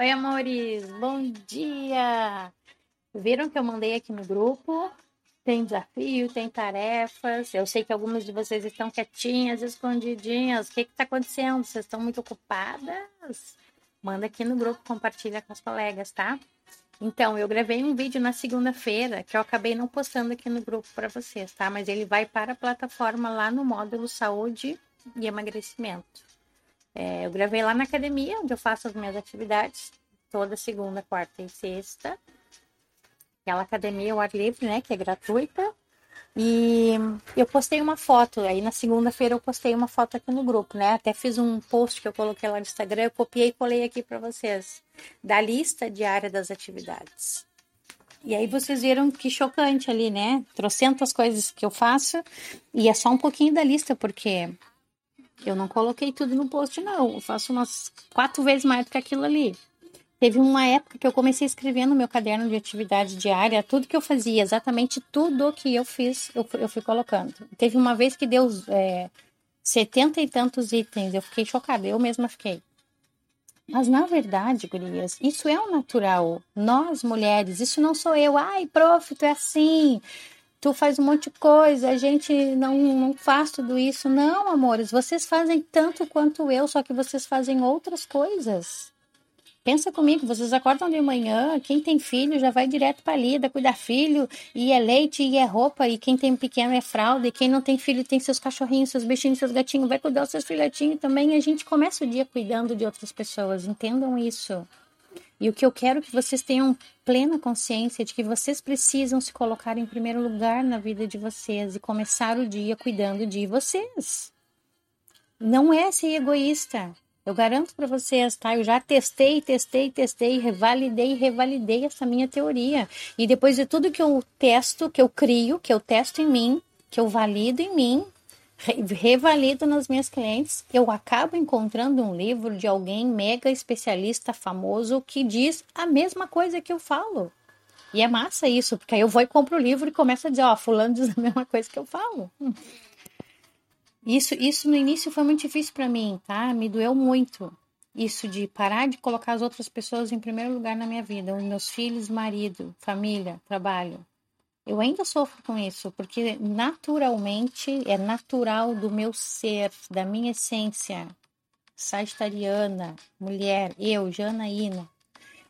Oi, amores, bom dia! Viram que eu mandei aqui no grupo? Tem desafio, tem tarefas. Eu sei que algumas de vocês estão quietinhas, escondidinhas. O que está acontecendo? Vocês estão muito ocupadas? Manda aqui no grupo, compartilha com os colegas, tá? Então, eu gravei um vídeo na segunda-feira que eu acabei não postando aqui no grupo para vocês, tá? Mas ele vai para a plataforma lá no módulo Saúde e Emagrecimento. É, eu gravei lá na academia, onde eu faço as minhas atividades, toda segunda, quarta e sexta. Aquela academia ao ar livre, né, que é gratuita. E eu postei uma foto, aí na segunda-feira eu postei uma foto aqui no grupo, né? Até fiz um post que eu coloquei lá no Instagram, eu copiei e colei aqui para vocês, da lista diária das atividades. E aí vocês viram que chocante ali, né? Trocentas coisas que eu faço e é só um pouquinho da lista, porque eu não coloquei tudo no post, não. Eu faço umas quatro vezes mais do que aquilo ali. Teve uma época que eu comecei a escrever no meu caderno de atividade diária tudo que eu fazia, exatamente tudo que eu fiz, eu, eu fui colocando. Teve uma vez que deu é, setenta e tantos itens, eu fiquei chocada, eu mesma fiquei. Mas na verdade, gurias, isso é o natural. Nós, mulheres, isso não sou eu. Ai, prof, tu é assim tu faz um monte de coisa, a gente não, não faz tudo isso. Não, amores, vocês fazem tanto quanto eu, só que vocês fazem outras coisas. Pensa comigo, vocês acordam de manhã, quem tem filho já vai direto para lida, cuidar filho, e é leite, e é roupa, e quem tem pequeno é fralda, e quem não tem filho tem seus cachorrinhos, seus bichinhos, seus gatinhos, vai cuidar dos seus filhotinhos também. A gente começa o dia cuidando de outras pessoas, entendam isso. E o que eu quero é que vocês tenham plena consciência de que vocês precisam se colocar em primeiro lugar na vida de vocês e começar o dia cuidando de vocês. Não é ser egoísta. Eu garanto para vocês, tá? Eu já testei, testei, testei, revalidei, revalidei essa minha teoria. E depois de tudo que eu testo, que eu crio, que eu testo em mim, que eu valido em mim, revalido nas minhas clientes, eu acabo encontrando um livro de alguém mega especialista famoso que diz a mesma coisa que eu falo. E é massa isso, porque aí eu vou e compro o livro e começo a dizer, ó, fulano diz a mesma coisa que eu falo. Isso, isso no início foi muito difícil para mim, tá? Me doeu muito. Isso de parar de colocar as outras pessoas em primeiro lugar na minha vida, os meus filhos, marido, família, trabalho. Eu ainda sofro com isso, porque naturalmente é natural do meu ser, da minha essência, sagitariana, mulher, eu, Janaína.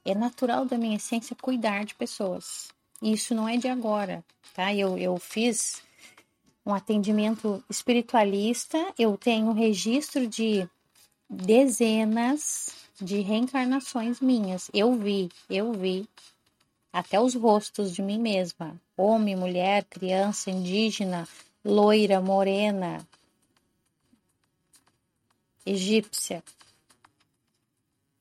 É natural da minha essência cuidar de pessoas. Isso não é de agora, tá? Eu, eu fiz um atendimento espiritualista, eu tenho registro de dezenas de reencarnações minhas. Eu vi, eu vi até os rostos de mim mesma, homem, mulher, criança, indígena, loira, morena, egípcia.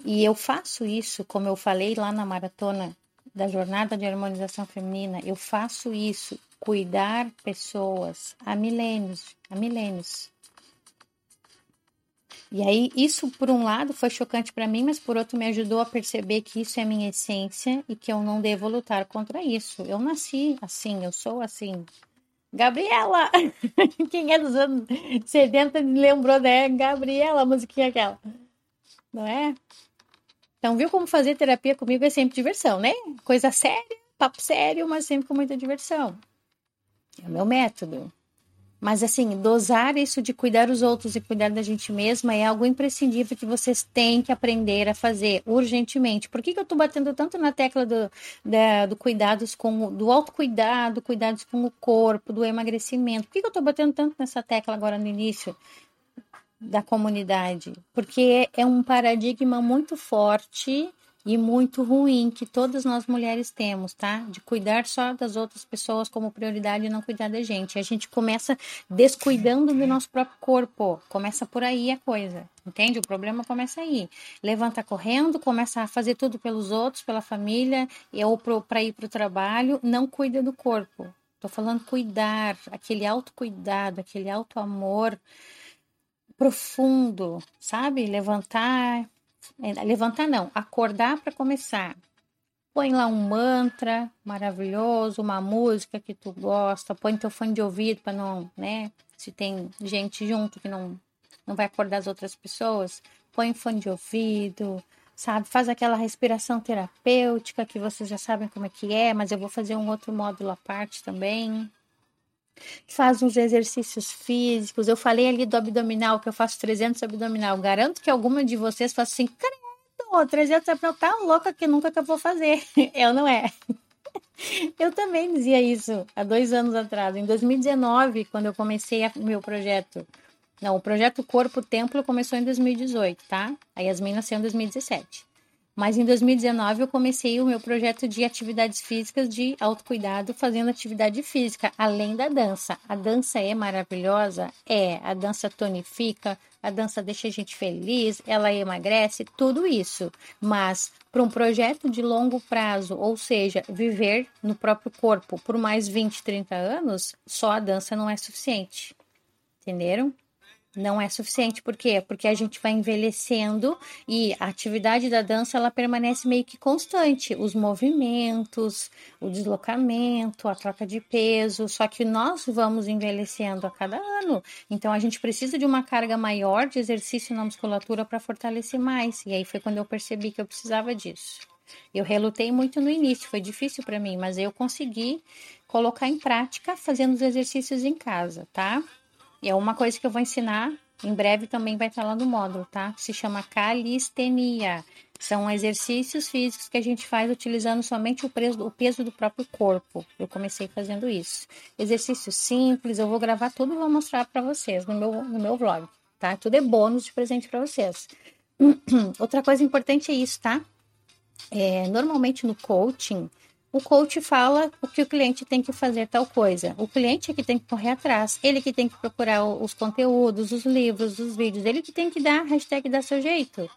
E eu faço isso, como eu falei lá na maratona da jornada de harmonização feminina, eu faço isso, cuidar pessoas há milênios, há milênios. E aí, isso, por um lado, foi chocante para mim, mas por outro, me ajudou a perceber que isso é minha essência e que eu não devo lutar contra isso. Eu nasci assim, eu sou assim. Gabriela! Quem é dos anos 70 me lembrou, né? Gabriela, a musiquinha aquela. Não é? Então, viu como fazer terapia comigo é sempre diversão, né? Coisa séria, papo sério, mas sempre com muita diversão. É o meu método. Mas assim, dosar isso de cuidar os outros e cuidar da gente mesma é algo imprescindível que vocês têm que aprender a fazer urgentemente. Por que, que eu estou batendo tanto na tecla do, da, do cuidados com do autocuidado, cuidados com o corpo, do emagrecimento? Por que, que eu estou batendo tanto nessa tecla agora no início da comunidade? Porque é um paradigma muito forte e muito ruim que todas nós mulheres temos, tá? De cuidar só das outras pessoas como prioridade e não cuidar da gente. A gente começa descuidando do nosso próprio corpo. Começa por aí a coisa, entende? O problema começa aí. Levanta correndo, começa a fazer tudo pelos outros, pela família, ou para ir para o trabalho, não cuida do corpo. Tô falando cuidar, aquele autocuidado, aquele auto-amor profundo, sabe? Levantar, levantar não, acordar para começar. Põe lá um mantra maravilhoso, uma música que tu gosta, põe teu fone de ouvido para não, né? Se tem gente junto que não não vai acordar as outras pessoas, põe fone de ouvido, sabe? Faz aquela respiração terapêutica que vocês já sabem como é que é, mas eu vou fazer um outro módulo à parte também. Faz uns exercícios físicos. Eu falei ali do abdominal, que eu faço 300 abdominal. Garanto que alguma de vocês faz assim, credo, 300 abdominal, tá louca que nunca que eu vou fazer. Eu não é. Eu também dizia isso há dois anos atrás. Em 2019, quando eu comecei o meu projeto não, o projeto Corpo Templo começou em 2018, tá? A Yasmin nasceu em 2017. Mas em 2019 eu comecei o meu projeto de atividades físicas de autocuidado, fazendo atividade física, além da dança. A dança é maravilhosa? É. A dança tonifica, a dança deixa a gente feliz, ela emagrece, tudo isso. Mas para um projeto de longo prazo, ou seja, viver no próprio corpo por mais 20, 30 anos, só a dança não é suficiente. Entenderam? Não é suficiente. Por quê? Porque a gente vai envelhecendo e a atividade da dança ela permanece meio que constante. Os movimentos, o deslocamento, a troca de peso, só que nós vamos envelhecendo a cada ano. Então a gente precisa de uma carga maior de exercício na musculatura para fortalecer mais. E aí foi quando eu percebi que eu precisava disso. Eu relutei muito no início, foi difícil para mim, mas eu consegui colocar em prática fazendo os exercícios em casa, tá? E é uma coisa que eu vou ensinar, em breve também vai estar lá no módulo, tá? Se chama calistenia. São exercícios físicos que a gente faz utilizando somente o peso, o peso do próprio corpo. Eu comecei fazendo isso. Exercício simples, eu vou gravar tudo e vou mostrar para vocês no meu, no meu vlog, tá? Tudo é bônus de presente para vocês. Outra coisa importante é isso, tá? É, normalmente no coaching, o coach fala o que o cliente tem que fazer tal coisa. O cliente é que tem que correr atrás, ele que tem que procurar os conteúdos, os livros, os vídeos, ele que tem que dar a hashtag da seu jeito.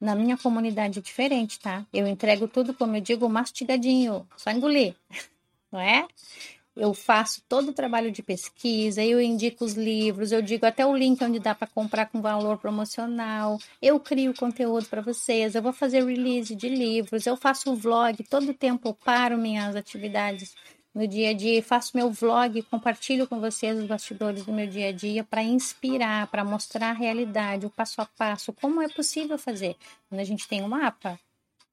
Na minha comunidade é diferente, tá? Eu entrego tudo, como eu digo, mastigadinho, só engolir, não é? Eu faço todo o trabalho de pesquisa, eu indico os livros, eu digo até o link onde dá para comprar com valor promocional, eu crio conteúdo para vocês, eu vou fazer release de livros, eu faço vlog, todo tempo eu paro minhas atividades no dia a dia, faço meu vlog, compartilho com vocês os bastidores do meu dia a dia para inspirar, para mostrar a realidade, o passo a passo, como é possível fazer. Quando a gente tem um mapa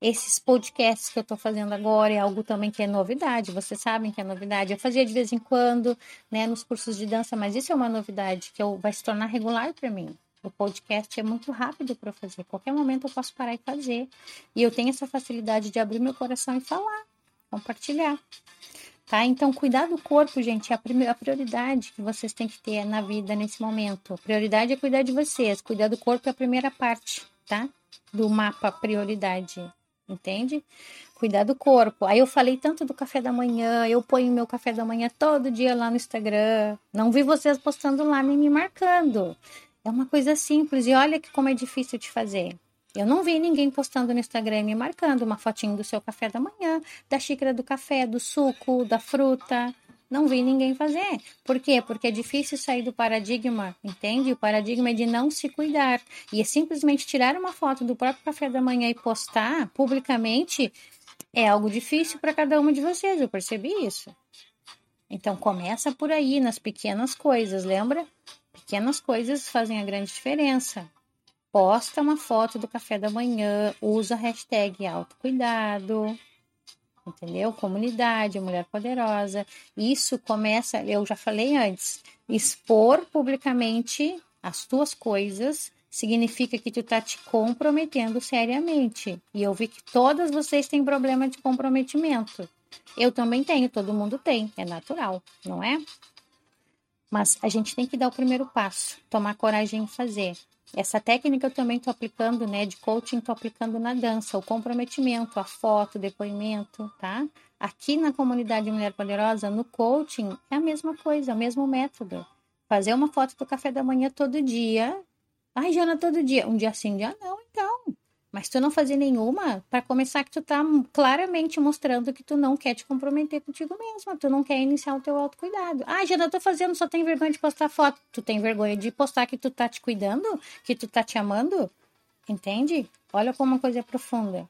esses podcasts que eu estou fazendo agora é algo também que é novidade, vocês sabem que é novidade. Eu fazia de vez em quando, né, nos cursos de dança, mas isso é uma novidade que eu, vai se tornar regular para mim. O podcast é muito rápido para fazer. Qualquer momento eu posso parar e fazer. E eu tenho essa facilidade de abrir meu coração e falar, compartilhar. Tá? Então, cuidar do corpo, gente, é a, primeira, a prioridade que vocês têm que ter na vida nesse momento. A prioridade é cuidar de vocês. Cuidar do corpo é a primeira parte, tá? Do mapa prioridade entende? Cuidar do corpo. Aí eu falei tanto do café da manhã, eu ponho meu café da manhã todo dia lá no Instagram. Não vi vocês postando lá nem me marcando. É uma coisa simples e olha que como é difícil de fazer. Eu não vi ninguém postando no Instagram me marcando uma fotinho do seu café da manhã, da xícara do café, do suco, da fruta. Não vi ninguém fazer. Por quê? Porque é difícil sair do paradigma, entende? O paradigma é de não se cuidar. E é simplesmente tirar uma foto do próprio café da manhã e postar publicamente é algo difícil para cada uma de vocês. Eu percebi isso. Então começa por aí, nas pequenas coisas, lembra? Pequenas coisas fazem a grande diferença. Posta uma foto do café da manhã, usa a hashtag autocuidado, entendeu? Comunidade, mulher poderosa. Isso começa, eu já falei antes, expor publicamente as tuas coisas significa que tu tá te comprometendo seriamente. E eu vi que todas vocês têm problema de comprometimento. Eu também tenho, todo mundo tem, é natural, não é? Mas a gente tem que dar o primeiro passo, tomar coragem em fazer. Essa técnica eu também estou aplicando, né, de coaching, estou aplicando na dança, o comprometimento, a foto, o depoimento, tá? Aqui na comunidade Mulher Poderosa, no coaching, é a mesma coisa, o mesmo método. Fazer uma foto do café da manhã todo dia. Ai, Jana, todo dia. Um dia sim, um dia não, então. Mas tu não fazer nenhuma, para começar que tu tá claramente mostrando que tu não quer te comprometer contigo mesma, tu não quer iniciar o teu autocuidado. Ah, não tô fazendo, só tem vergonha de postar foto. Tu tem vergonha de postar que tu tá te cuidando, que tu tá te amando? Entende? Olha como uma coisa é profunda.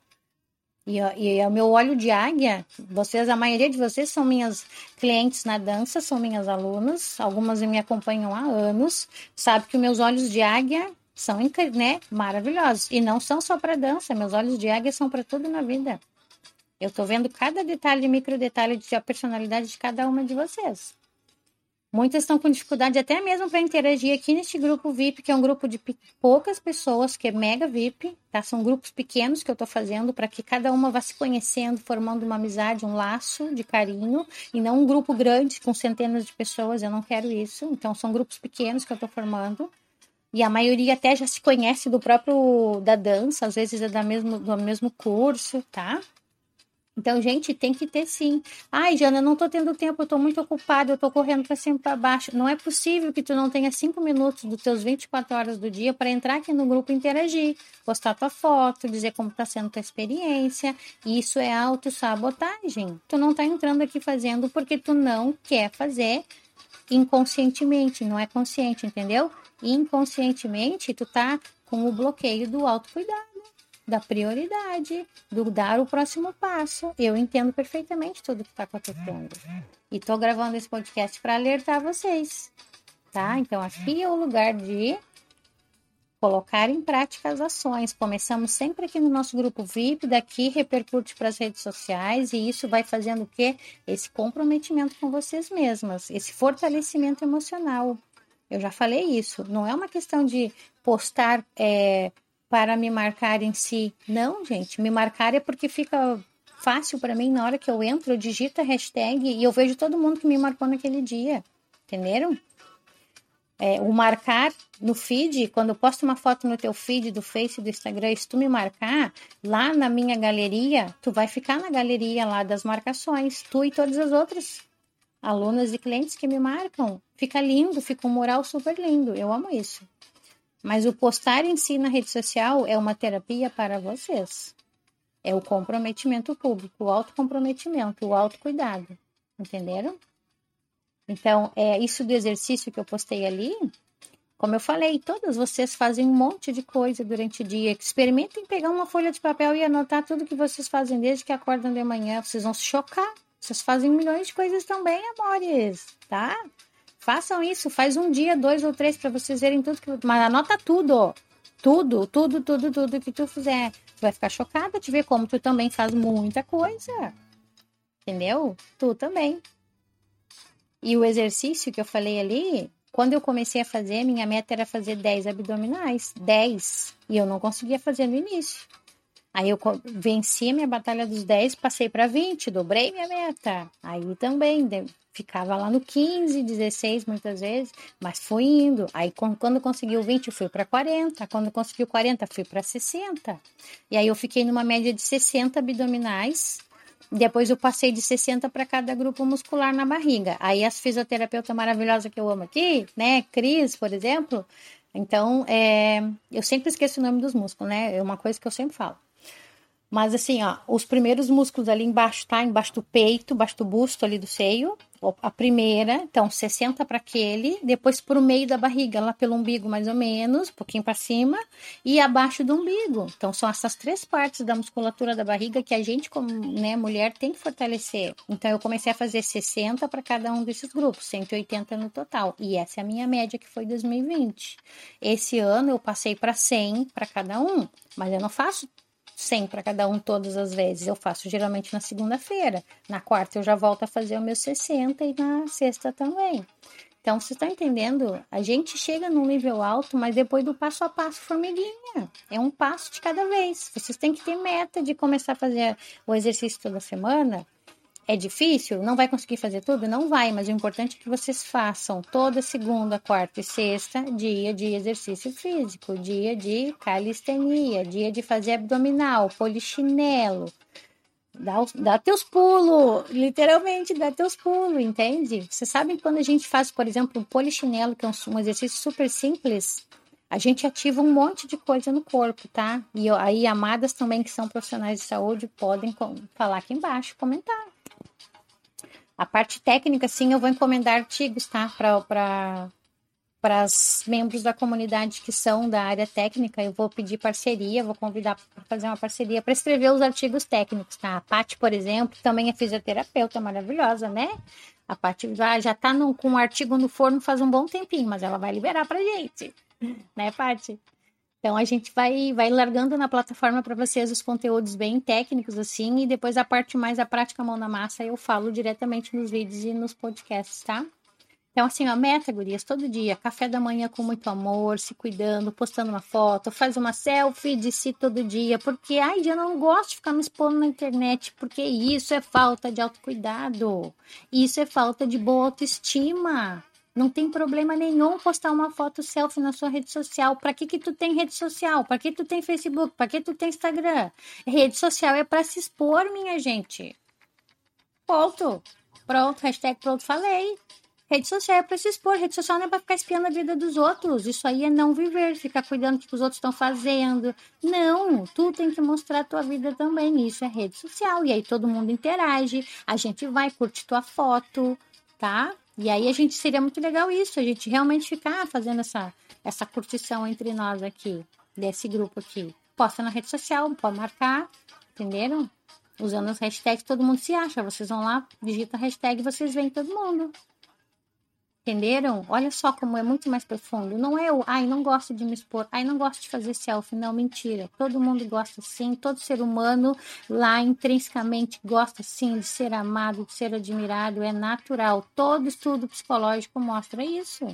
E, e o meu olho de águia, vocês, a maioria de vocês são minhas clientes na dança, são minhas alunas, algumas me acompanham há anos, sabe que os meus olhos de águia são né, maravilhosos. E não são só para dança, meus olhos de águia são para tudo na vida. Eu tô vendo cada detalhe, micro detalhe de a personalidade de cada uma de vocês. Muitas estão com dificuldade até mesmo para interagir aqui neste grupo VIP, que é um grupo de poucas pessoas, que é mega VIP, tá? São grupos pequenos que eu estou fazendo para que cada uma vá se conhecendo, formando uma amizade, um laço de carinho, e não um grupo grande com centenas de pessoas. Eu não quero isso. Então são grupos pequenos que eu estou formando. E a maioria até já se conhece do próprio da dança, às vezes é da mesmo, do mesmo curso, tá? Então, gente, tem que ter sim. Ai, Jana, não tô tendo tempo, eu tô muito ocupada, eu tô correndo para cima para baixo. Não é possível que tu não tenha cinco minutos dos teus 24 horas do dia para entrar aqui no grupo e interagir, postar tua foto, dizer como tá sendo tua experiência. Isso é autossabotagem. Tu não tá entrando aqui fazendo porque tu não quer fazer inconscientemente, não é consciente, entendeu? Inconscientemente, tu tá com o bloqueio do autocuidado da prioridade, do dar o próximo passo. Eu entendo perfeitamente tudo que está acontecendo. E estou gravando esse podcast para alertar vocês, tá? Então, aqui é o lugar de colocar em prática as ações. Começamos sempre aqui no nosso grupo VIP, daqui repercute para as redes sociais e isso vai fazendo o quê? Esse comprometimento com vocês mesmas, esse fortalecimento emocional. Eu já falei isso. Não é uma questão de postar é, para me marcar em si. Não, gente, me marcar é porque fica fácil para mim na hora que eu entro, eu digito a hashtag e eu vejo todo mundo que me marcou naquele dia. Entenderam? É, o marcar no feed, quando eu posto uma foto no teu feed do Face, do Instagram, se tu me marcar lá na minha galeria, tu vai ficar na galeria lá das marcações, tu e todas as outras alunas e clientes que me marcam. Fica lindo, fica um moral super lindo. Eu amo isso. Mas o postar em si na rede social é uma terapia para vocês. É o comprometimento público, o autocomprometimento, o autocuidado. Entenderam? Então, é isso do exercício que eu postei ali. Como eu falei, todas vocês fazem um monte de coisa durante o dia. Experimentem pegar uma folha de papel e anotar tudo que vocês fazem desde que acordam de manhã. Vocês vão se chocar. Vocês fazem milhões de coisas também, amores, tá? Façam isso, faz um dia, dois ou três para vocês verem tudo que. Mas anota tudo. Tudo, tudo, tudo, tudo que tu fizer. Tu vai ficar chocada de ver como tu também faz muita coisa. Entendeu? Tu também. E o exercício que eu falei ali, quando eu comecei a fazer, minha meta era fazer 10 abdominais. 10. E eu não conseguia fazer no início. Aí eu venci a minha batalha dos 10, passei para 20, dobrei minha meta. Aí também ficava lá no 15, 16 muitas vezes, mas foi indo. Aí quando conseguiu 20, eu fui para 40, quando conseguiu 40, fui para 60. E aí eu fiquei numa média de 60 abdominais. Depois eu passei de 60 para cada grupo muscular na barriga. Aí as fisioterapeuta maravilhosa que eu amo aqui, né, Cris, por exemplo, então, é, eu sempre esqueço o nome dos músculos, né? É uma coisa que eu sempre falo. Mas assim, ó, os primeiros músculos ali embaixo, tá? Embaixo do peito, embaixo do busto ali do seio. A primeira, então 60 para aquele, depois pro meio da barriga, lá pelo umbigo mais ou menos, um pouquinho para cima, e abaixo do umbigo. Então são essas três partes da musculatura da barriga que a gente como, né, mulher tem que fortalecer. Então eu comecei a fazer 60 para cada um desses grupos, 180 no total. E essa é a minha média que foi 2020. Esse ano eu passei para 100 para cada um, mas eu não faço 100 para cada um todas as vezes. Eu faço geralmente na segunda-feira. Na quarta eu já volto a fazer o meu 60 e na sexta também. Então, você está entendendo? A gente chega num nível alto, mas depois do passo a passo, formiguinha. É um passo de cada vez. Vocês têm que ter meta de começar a fazer o exercício toda semana é difícil? Não vai conseguir fazer tudo? Não vai, mas o importante é que vocês façam toda segunda, quarta e sexta dia de exercício físico, dia de calistenia, dia de fazer abdominal, polichinelo. Dá, dá teus pulos, literalmente dá teus pulos, entende? Vocês sabem quando a gente faz, por exemplo, um polichinelo, que é um, um exercício super simples, a gente ativa um monte de coisa no corpo, tá? E aí, amadas também que são profissionais de saúde podem falar aqui embaixo, comentar. A parte técnica, sim, eu vou encomendar artigos, tá? Para para os membros da comunidade que são da área técnica, eu vou pedir parceria, vou convidar para fazer uma parceria para escrever os artigos técnicos, tá? A Paty, por exemplo, também é fisioterapeuta maravilhosa, né? A Paty já, já tá no, com um artigo no forno faz um bom tempinho, mas ela vai liberar para gente, né, Paty? Então a gente vai, vai largando na plataforma para vocês os conteúdos bem técnicos assim, e depois a parte mais a prática mão na massa eu falo diretamente nos vídeos e nos podcasts, tá? Então, assim, a meta, gurias, todo dia, café da manhã com muito amor, se cuidando, postando uma foto, faz uma selfie de si todo dia, porque, ai, eu não gosto de ficar me expondo na internet, porque isso é falta de autocuidado, isso é falta de boa autoestima. Não tem problema nenhum postar uma foto selfie na sua rede social. Para que que tu tem rede social? Para que tu tem Facebook? Para que tu tem Instagram? Rede social é para se expor, minha gente. Ponto. Pronto, hashtag pronto, falei. Rede social é para se expor, rede social não é para ficar espiando a vida dos outros. Isso aí é não viver, ficar cuidando do que os outros estão fazendo. Não, tu tem que mostrar a tua vida também. Isso é rede social. E aí todo mundo interage, a gente vai curtir tua foto, tá? E aí a gente seria muito legal isso, a gente realmente ficar fazendo essa, essa curtição entre nós aqui, desse grupo aqui. Posta na rede social, pode marcar, entenderam? Usando as hashtags, todo mundo se acha. Vocês vão lá, digita a hashtag e vocês veem todo mundo. Entenderam? Olha só como é muito mais profundo. Não é o, ai, não gosto de me expor, ai, não gosto de fazer selfie. Não, mentira. Todo mundo gosta sim, todo ser humano lá intrinsecamente gosta sim de ser amado, de ser admirado, é natural. Todo estudo psicológico mostra isso.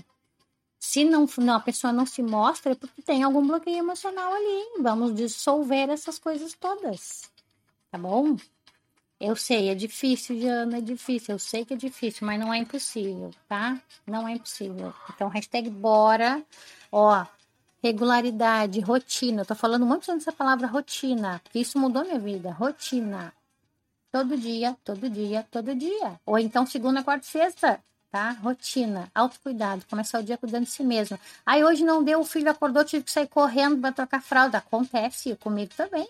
Se não, não, a pessoa não se mostra, é porque tem algum bloqueio emocional ali. Vamos dissolver essas coisas todas. Tá bom? Eu sei, é difícil, Jana, é difícil. Eu sei que é difícil, mas não é impossível, tá? Não é impossível. Então, hashtag bora. Ó, regularidade, rotina. Eu tô falando muito sobre essa palavra rotina, isso mudou minha vida. Rotina. Todo dia, todo dia, todo dia. Ou então segunda, quarta e sexta, tá? Rotina, autocuidado, começar o dia cuidando de si mesmo. Aí hoje não deu, o filho acordou, tive que sair correndo para trocar fralda. Acontece, comigo também.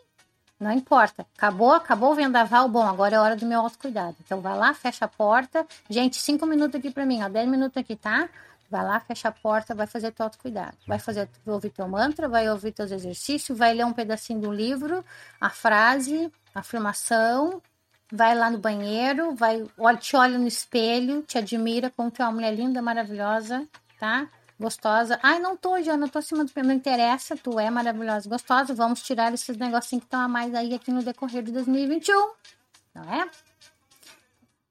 Não importa. Acabou, acabou o vendaval. Bom, agora é hora do meu autocuidado. Então vai lá, fecha a porta. Gente, cinco minutos aqui para mim, ó. Dez minutos aqui, tá? Vai lá, fecha a porta, vai fazer teu autocuidado. Vai fazer, vai ouvir teu mantra, vai ouvir teus exercícios, vai ler um pedacinho do livro, a frase, a afirmação, vai lá no banheiro, vai, te olha no espelho, te admira como tu é uma mulher linda, maravilhosa, tá? Gostosa. Ai, não tô, não tô acima do peso. Não interessa, tu é maravilhosa, gostosa. Vamos tirar esses negocinhos que estão a mais aí aqui no decorrer de 2021. Não é?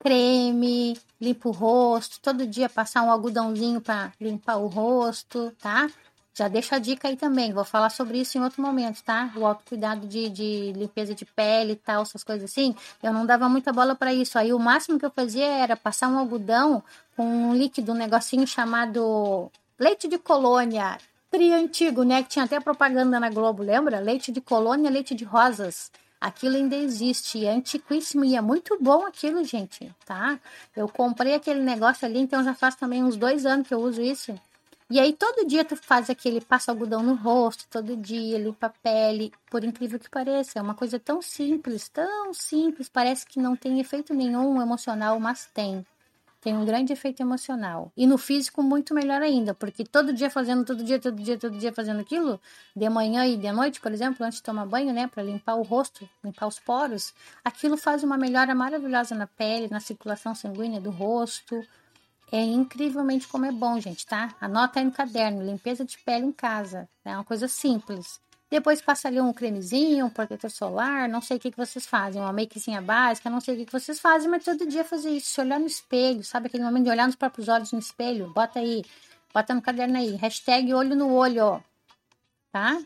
Creme, limpa o rosto. Todo dia passar um algodãozinho para limpar o rosto, tá? Já deixa a dica aí também. Vou falar sobre isso em outro momento, tá? O autocuidado de, de limpeza de pele e tal, essas coisas assim. Eu não dava muita bola para isso. Aí o máximo que eu fazia era passar um algodão com um líquido, um negocinho chamado Leite de colônia, tri antigo, né? Que tinha até propaganda na Globo, lembra? Leite de colônia, leite de rosas. Aquilo ainda existe, é antiquíssimo e é muito bom aquilo, gente, tá? Eu comprei aquele negócio ali, então já faz também uns dois anos que eu uso isso. E aí todo dia tu faz aquele, passa algodão no rosto, todo dia, limpa a pele, por incrível que pareça. É uma coisa tão simples, tão simples, parece que não tem efeito nenhum emocional, mas tem tem um grande efeito emocional. E no físico, muito melhor ainda, porque todo dia fazendo, todo dia, todo dia, todo dia fazendo aquilo, de manhã e de noite, por exemplo, antes de tomar banho, né, para limpar o rosto, limpar os poros, aquilo faz uma melhora maravilhosa na pele, na circulação sanguínea do rosto. É incrivelmente como é bom, gente, tá? Anota aí no caderno, limpeza de pele em casa. É uma coisa simples. Depois passa ali um cremezinho, um protetor solar, não sei o que, que vocês fazem, uma makezinha básica, não sei o que, que vocês fazem, mas todo dia fazer isso, se olhar no espelho, sabe aquele momento de olhar nos próprios olhos no espelho? Bota aí, bota no caderno aí, hashtag olho no olho, ó, tá?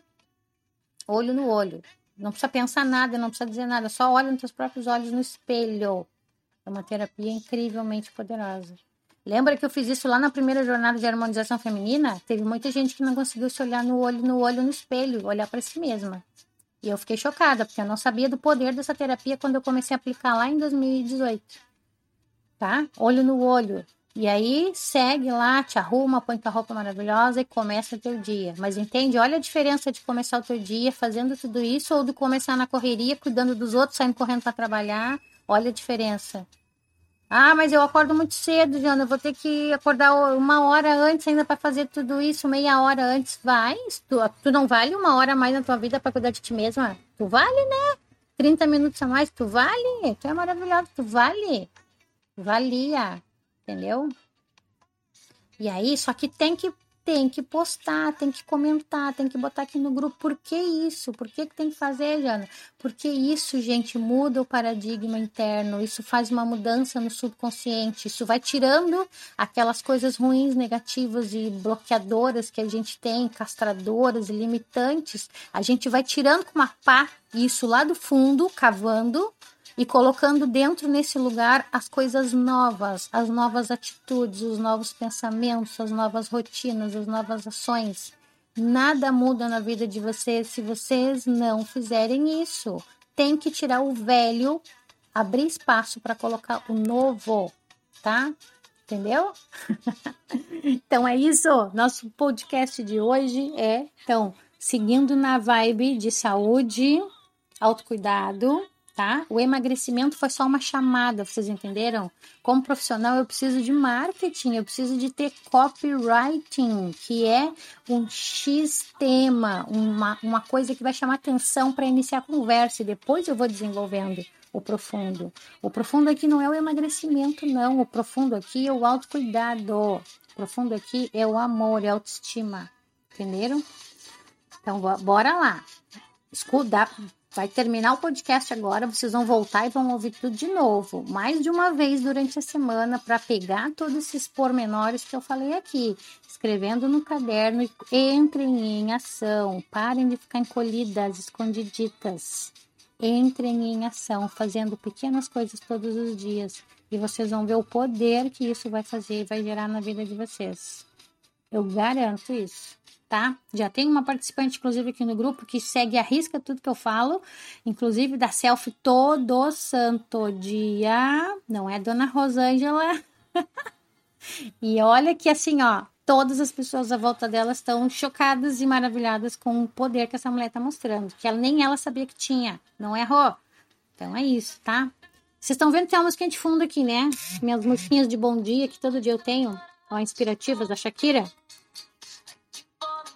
Olho no olho. Não precisa pensar nada, não precisa dizer nada, só olha nos seus próprios olhos no espelho. É uma terapia incrivelmente poderosa. Lembra que eu fiz isso lá na primeira jornada de harmonização feminina? Teve muita gente que não conseguiu se olhar no olho no olho no espelho, olhar para si mesma. E eu fiquei chocada, porque eu não sabia do poder dessa terapia quando eu comecei a aplicar lá em 2018. Tá? Olho no olho. E aí segue lá, te arruma, põe tua roupa maravilhosa e começa o teu dia. Mas entende? Olha a diferença de começar o teu dia fazendo tudo isso ou de começar na correria, cuidando dos outros, saindo correndo para trabalhar. Olha a diferença. Ah, mas eu acordo muito cedo, Jana. Eu vou ter que acordar uma hora antes ainda para fazer tudo isso, meia hora antes. Vai, tu, tu não vale uma hora a mais na tua vida para cuidar de ti mesma? Tu vale, né? 30 minutos a mais, tu vale? Tu é maravilhoso, tu vale. Valia, entendeu? E aí, só que tem que tem que postar, tem que comentar, tem que botar aqui no grupo. Por que isso? Por que, que tem que fazer, Jana? Porque isso, gente, muda o paradigma interno, isso faz uma mudança no subconsciente, isso vai tirando aquelas coisas ruins, negativas e bloqueadoras que a gente tem, castradoras e limitantes. A gente vai tirando com uma pá isso lá do fundo, cavando, e colocando dentro nesse lugar as coisas novas, as novas atitudes, os novos pensamentos, as novas rotinas, as novas ações. Nada muda na vida de vocês se vocês não fizerem isso. Tem que tirar o velho, abrir espaço para colocar o novo, tá? Entendeu? então é isso. Nosso podcast de hoje é, então, seguindo na vibe de saúde, autocuidado, tá? O emagrecimento foi só uma chamada, vocês entenderam? Como profissional, eu preciso de marketing, eu preciso de ter copywriting, que é um X tema, uma, uma coisa que vai chamar atenção para iniciar a conversa e depois eu vou desenvolvendo o profundo. O profundo aqui não é o emagrecimento, não. O profundo aqui é o autocuidado. O profundo aqui é o amor, é autoestima. Entenderam? Então, bora lá. Escuta, Vai terminar o podcast agora, vocês vão voltar e vão ouvir tudo de novo, mais de uma vez durante a semana, para pegar todos esses pormenores que eu falei aqui, escrevendo no caderno e entrem em ação, parem de ficar encolhidas, escondiditas. Entrem em ação, fazendo pequenas coisas todos os dias, e vocês vão ver o poder que isso vai fazer e vai gerar na vida de vocês. Eu garanto isso tá? Já tem uma participante, inclusive, aqui no grupo que segue a risca tudo que eu falo, inclusive da selfie todo santo dia. Não é Dona Rosângela. e olha que assim, ó, todas as pessoas à volta dela estão chocadas e maravilhadas com o poder que essa mulher tá mostrando, que ela, nem ela sabia que tinha, não errou. Então é isso, tá? Vocês estão vendo que tem uma musiquinha de fundo aqui, né? Minhas musiquinhas de bom dia que todo dia eu tenho, ó, inspirativas da Shakira.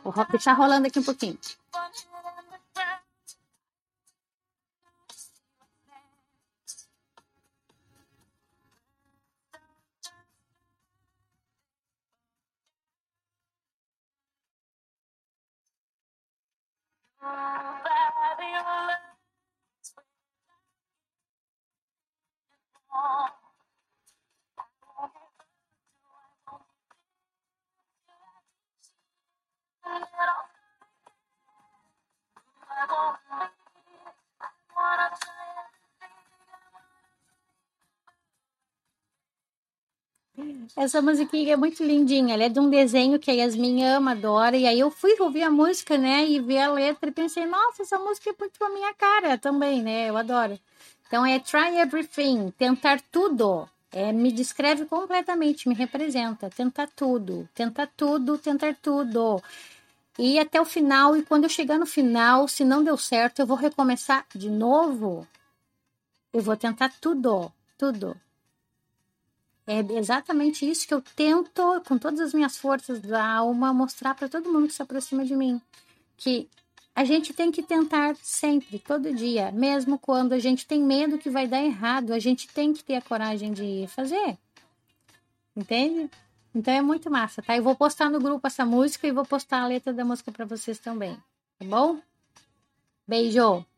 Vou deixar rolando aqui um pouquinho. Essa musiquinha é muito lindinha. Ela é de um desenho que a Yasmin ama, adora. E aí eu fui ouvir a música, né? E ver a letra e pensei, nossa, essa música é muito a minha cara também, né? Eu adoro. Então é Try Everything, tentar tudo. É, me descreve completamente, me representa. Tentar tudo, tentar tudo, tentar tudo. E até o final, e quando eu chegar no final, se não deu certo, eu vou recomeçar de novo. Eu vou tentar tudo, tudo. É exatamente isso que eu tento, com todas as minhas forças da alma, mostrar para todo mundo que se aproxima de mim. Que a gente tem que tentar sempre, todo dia, mesmo quando a gente tem medo que vai dar errado, a gente tem que ter a coragem de fazer. Entende? Então é muito massa, tá? Eu vou postar no grupo essa música e vou postar a letra da música para vocês também, tá bom? Beijo!